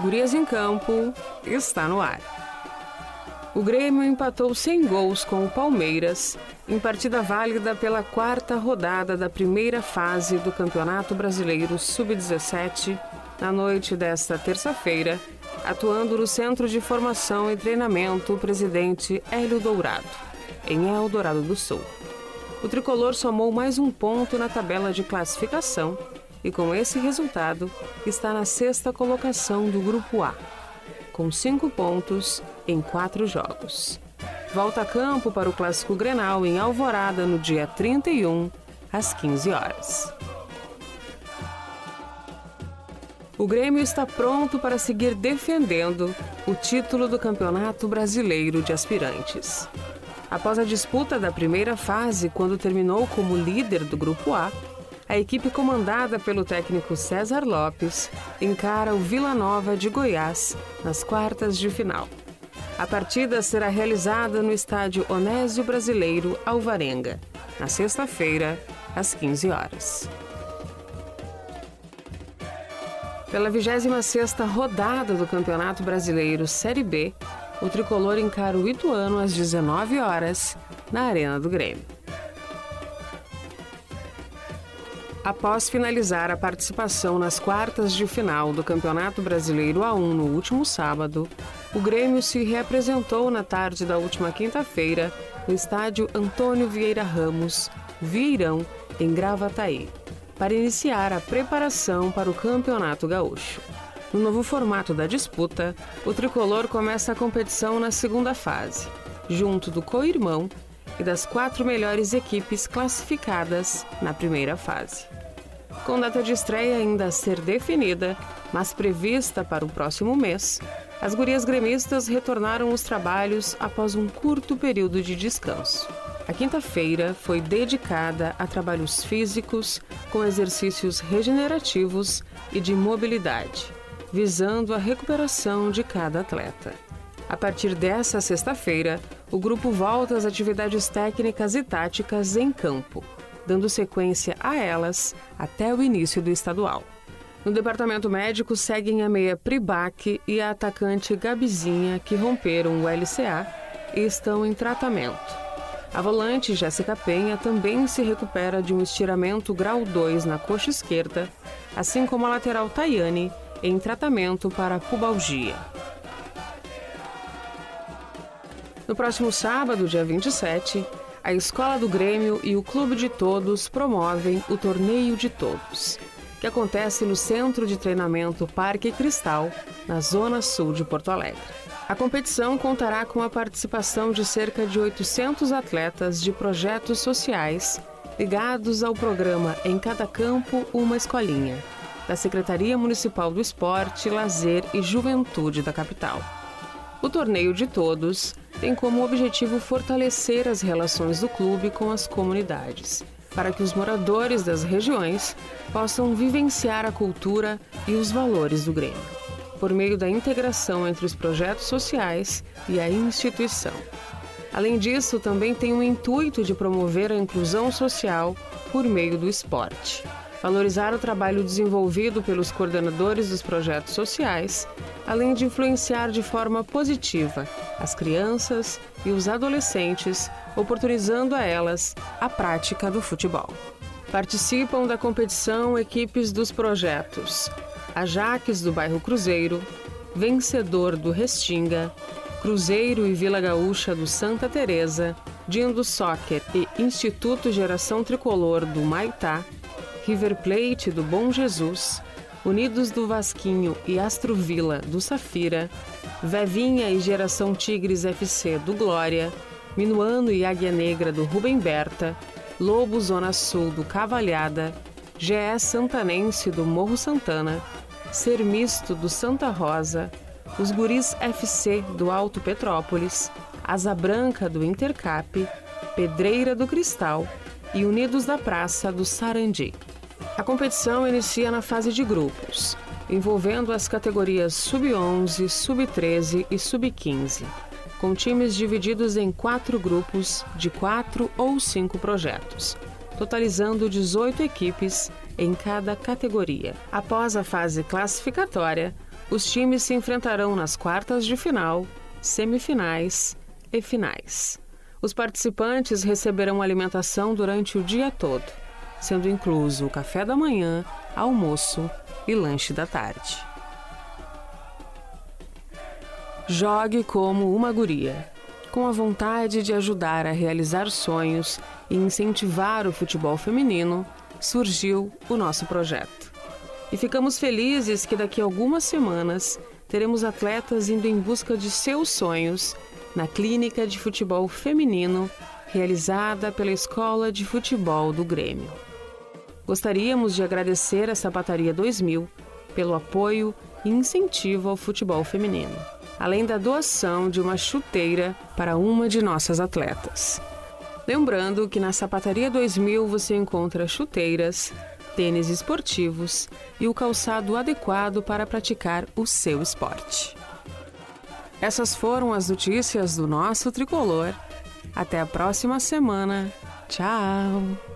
Gurias em Campo está no ar. O Grêmio empatou sem gols com o Palmeiras em partida válida pela quarta rodada da primeira fase do Campeonato Brasileiro Sub-17 na noite desta terça-feira, atuando no Centro de Formação e Treinamento Presidente Hélio Dourado, em Eldorado do Sul. O tricolor somou mais um ponto na tabela de classificação e, com esse resultado, está na sexta colocação do Grupo A, com cinco pontos em quatro jogos. Volta a campo para o Clássico Grenal em Alvorada no dia 31, às 15 horas. O Grêmio está pronto para seguir defendendo o título do Campeonato Brasileiro de Aspirantes. Após a disputa da primeira fase, quando terminou como líder do Grupo A, a equipe comandada pelo técnico César Lopes encara o Vila Nova de Goiás nas quartas de final. A partida será realizada no estádio Onésio Brasileiro Alvarenga, na sexta-feira, às 15 horas. Pela 26ª rodada do Campeonato Brasileiro Série B, o tricolor encara o Ituano às 19 horas na Arena do Grêmio. Após finalizar a participação nas quartas de final do Campeonato Brasileiro A1 no último sábado, o Grêmio se reapresentou na tarde da última quinta-feira no estádio Antônio Vieira Ramos, Vieirão, em Gravataí, para iniciar a preparação para o Campeonato Gaúcho. No novo formato da disputa, o tricolor começa a competição na segunda fase, junto do co-irmão e das quatro melhores equipes classificadas na primeira fase. Com data de estreia ainda a ser definida, mas prevista para o próximo mês, as gurias gremistas retornaram os trabalhos após um curto período de descanso. A quinta-feira foi dedicada a trabalhos físicos com exercícios regenerativos e de mobilidade, visando a recuperação de cada atleta. A partir dessa sexta-feira, o grupo volta às atividades técnicas e táticas em campo, dando sequência a elas até o início do estadual. No departamento médico seguem a meia Pribac e a atacante Gabizinha, que romperam o LCA e estão em tratamento. A volante Jéssica Penha também se recupera de um estiramento grau 2 na coxa esquerda, assim como a lateral Tayane, em tratamento para pubalgia. No próximo sábado, dia 27, a Escola do Grêmio e o Clube de Todos promovem o Torneio de Todos, que acontece no Centro de Treinamento Parque Cristal, na Zona Sul de Porto Alegre. A competição contará com a participação de cerca de 800 atletas de projetos sociais ligados ao programa Em Cada Campo, Uma Escolinha, da Secretaria Municipal do Esporte, Lazer e Juventude da capital. O Torneio de Todos tem como objetivo fortalecer as relações do clube com as comunidades, para que os moradores das regiões possam vivenciar a cultura e os valores do Grêmio, por meio da integração entre os projetos sociais e a instituição. Além disso, também tem o intuito de promover a inclusão social por meio do esporte valorizar o trabalho desenvolvido pelos coordenadores dos projetos sociais, além de influenciar de forma positiva as crianças e os adolescentes, oportunizando a elas a prática do futebol. Participam da competição equipes dos projetos Ajax do bairro Cruzeiro, Vencedor do Restinga, Cruzeiro e Vila Gaúcha do Santa Teresa, Dindo Soccer e Instituto Geração Tricolor do Maitá, River Plate do Bom Jesus, Unidos do Vasquinho e Astro Vila do Safira, Vevinha e Geração Tigres FC do Glória, Minuano e Águia Negra do Rubem Berta, Lobo Zona Sul do Cavalhada, GE Santanense do Morro Santana, Ser Misto do Santa Rosa, os Guris FC do Alto Petrópolis, Asa Branca do Intercap, Pedreira do Cristal e Unidos da Praça do Sarandi. A competição inicia na fase de grupos, envolvendo as categorias Sub-11, Sub-13 e Sub-15, com times divididos em quatro grupos de quatro ou cinco projetos, totalizando 18 equipes em cada categoria. Após a fase classificatória, Os times se enfrentarão nas quartas de final, semifinais e finais. Os participantes receberão alimentação durante o dia todo, sendo incluso o café da manhã, almoço e lanche da tarde. Jogue como uma guria. Com a vontade de ajudar a realizar sonhos e incentivar o futebol feminino, surgiu o nosso projeto. E ficamos felizes que daqui a algumas semanas teremos atletas indo em busca de seus sonhos na Clínica de Futebol Feminino, realizada pela Escola de Futebol do Grêmio. Gostaríamos de agradecer a Sapataria 2000 pelo apoio e incentivo ao futebol feminino além da doação de uma chuteira para uma de nossas atletas. Lembrando que na Sapataria 2000 você encontra chuteiras, tênis esportivos e o calçado adequado para praticar o seu esporte. Essas foram as notícias do nosso tricolor. Até a próxima semana. Tchau!